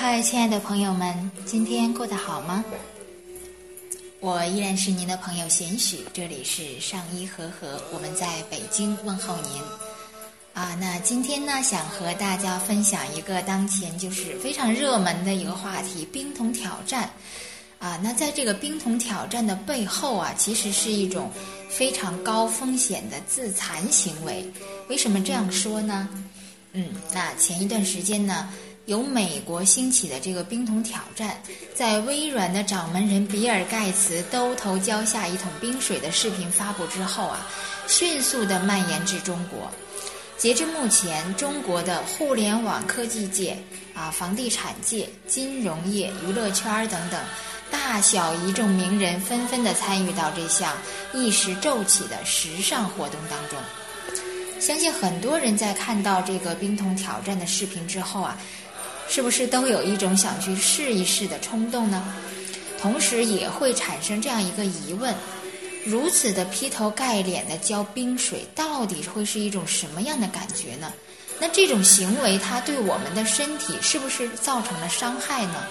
嗨，亲爱的朋友们，今天过得好吗？我依然是您的朋友贤许，这里是上医和和，我们在北京问候您。啊，那今天呢，想和大家分享一个当前就是非常热门的一个话题——冰桶挑战。啊，那在这个冰桶挑战的背后啊，其实是一种非常高风险的自残行为。为什么这样说呢？嗯，那前一段时间呢，由美国兴起的这个冰桶挑战，在微软的掌门人比尔盖茨兜头浇下一桶冰水的视频发布之后啊，迅速的蔓延至中国。截至目前，中国的互联网科技界、啊房地产界、金融业、娱乐圈等等。大小一众名人纷纷的参与到这项一时骤起的时尚活动当中。相信很多人在看到这个冰桶挑战的视频之后啊，是不是都有一种想去试一试的冲动呢？同时也会产生这样一个疑问：如此的劈头盖脸的浇冰水，到底会是一种什么样的感觉呢？那这种行为它对我们的身体是不是造成了伤害呢？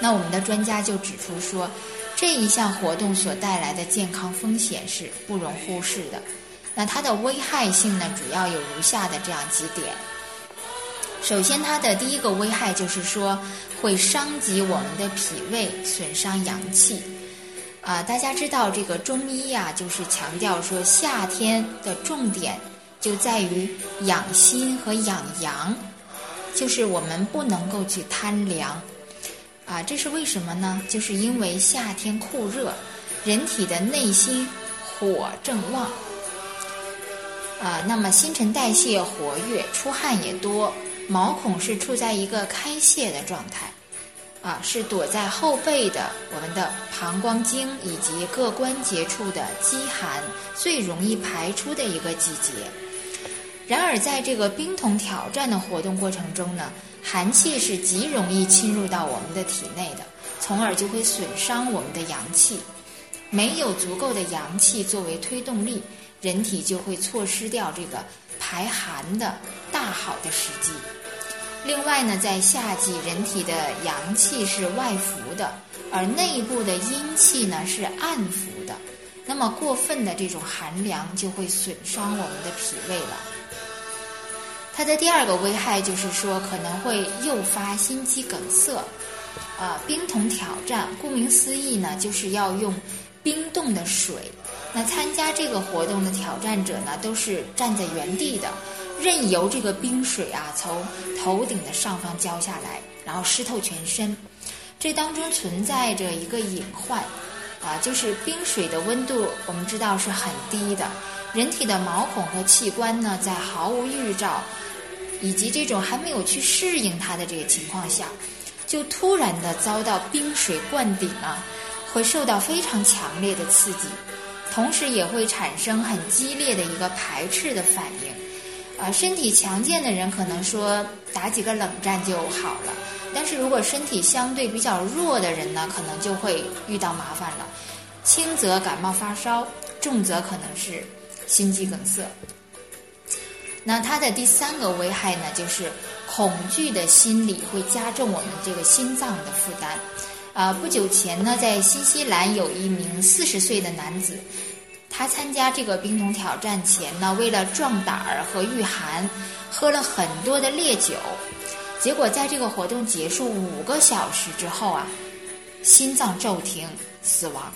那我们的专家就指出说，这一项活动所带来的健康风险是不容忽视的。那它的危害性呢，主要有如下的这样几点。首先，它的第一个危害就是说，会伤及我们的脾胃，损伤阳气。啊，大家知道这个中医呀，就是强调说，夏天的重点就在于养心和养阳，就是我们不能够去贪凉。啊，这是为什么呢？就是因为夏天酷热，人体的内心火正旺，啊，那么新陈代谢活跃，出汗也多，毛孔是处在一个开泄的状态，啊，是躲在后背的我们的膀胱经以及各关节处的积寒最容易排出的一个季节。然而，在这个冰桶挑战的活动过程中呢？寒气是极容易侵入到我们的体内的，从而就会损伤我们的阳气。没有足够的阳气作为推动力，人体就会错失掉这个排寒的大好的时机。另外呢，在夏季，人体的阳气是外浮的，而内部的阴气呢是暗浮的。那么过分的这种寒凉就会损伤我们的脾胃了。它的第二个危害就是说，可能会诱发心肌梗塞。啊，冰桶挑战，顾名思义呢，就是要用冰冻的水。那参加这个活动的挑战者呢，都是站在原地的，任由这个冰水啊从头顶的上方浇下来，然后湿透全身。这当中存在着一个隐患，啊，就是冰水的温度我们知道是很低的，人体的毛孔和器官呢，在毫无预兆。以及这种还没有去适应它的这个情况下，就突然的遭到冰水灌顶啊，会受到非常强烈的刺激，同时也会产生很激烈的一个排斥的反应。啊，身体强健的人可能说打几个冷战就好了，但是如果身体相对比较弱的人呢，可能就会遇到麻烦了，轻则感冒发烧，重则可能是心肌梗塞。那它的第三个危害呢，就是恐惧的心理会加重我们这个心脏的负担。啊，不久前呢，在新西兰有一名四十岁的男子，他参加这个冰桶挑战前呢，为了壮胆儿和御寒，喝了很多的烈酒，结果在这个活动结束五个小时之后啊，心脏骤停死亡。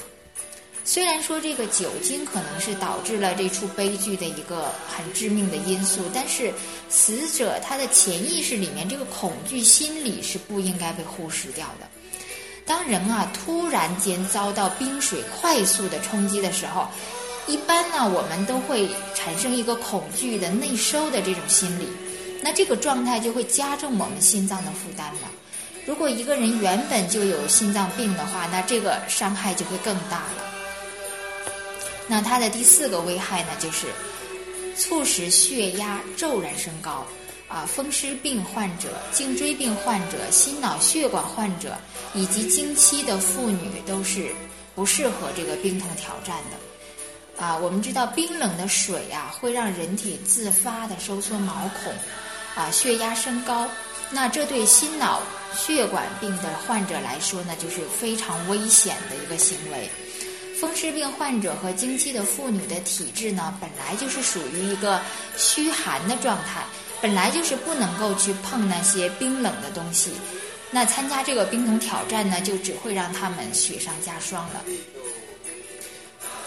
虽然说这个酒精可能是导致了这出悲剧的一个很致命的因素，但是死者他的潜意识里面这个恐惧心理是不应该被忽视掉的。当人啊突然间遭到冰水快速的冲击的时候，一般呢我们都会产生一个恐惧的内收的这种心理，那这个状态就会加重我们心脏的负担了。如果一个人原本就有心脏病的话，那这个伤害就会更大了。那它的第四个危害呢，就是促使血压骤然升高，啊，风湿病患者、颈椎病患者、心脑血管患者以及经期的妇女都是不适合这个冰桶挑战的，啊，我们知道冰冷的水啊会让人体自发的收缩毛孔，啊，血压升高，那这对心脑血管病的患者来说呢，就是非常危险的一个行为。风湿病患者和经期的妇女的体质呢，本来就是属于一个虚寒的状态，本来就是不能够去碰那些冰冷的东西。那参加这个冰桶挑战呢，就只会让他们雪上加霜了。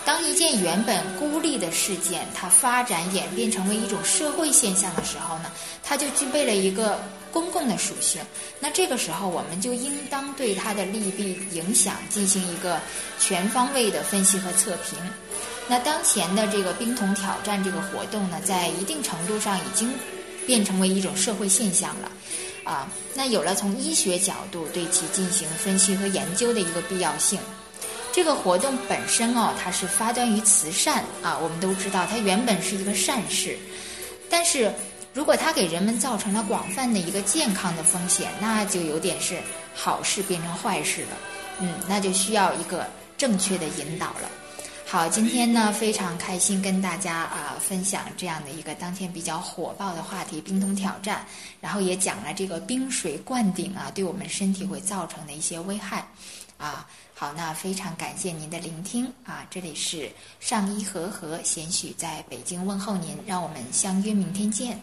当一件原本孤立的事件，它发展演变成为一种社会现象的时候呢，它就具备了一个公共的属性。那这个时候，我们就应当对它的利弊影响进行一个全方位的分析和测评。那当前的这个冰桶挑战这个活动呢，在一定程度上已经变成为一种社会现象了，啊，那有了从医学角度对其进行分析和研究的一个必要性。这个活动本身哦，它是发端于慈善啊，我们都知道它原本是一个善事，但是如果它给人们造成了广泛的一个健康的风险，那就有点是好事变成坏事了，嗯，那就需要一个正确的引导了。好，今天呢非常开心跟大家啊分享这样的一个当天比较火爆的话题——冰桶挑战，然后也讲了这个冰水灌顶啊对我们身体会造成的一些危害，啊。好，那非常感谢您的聆听啊！这里是上一和和贤许在北京问候您，让我们相约明天见。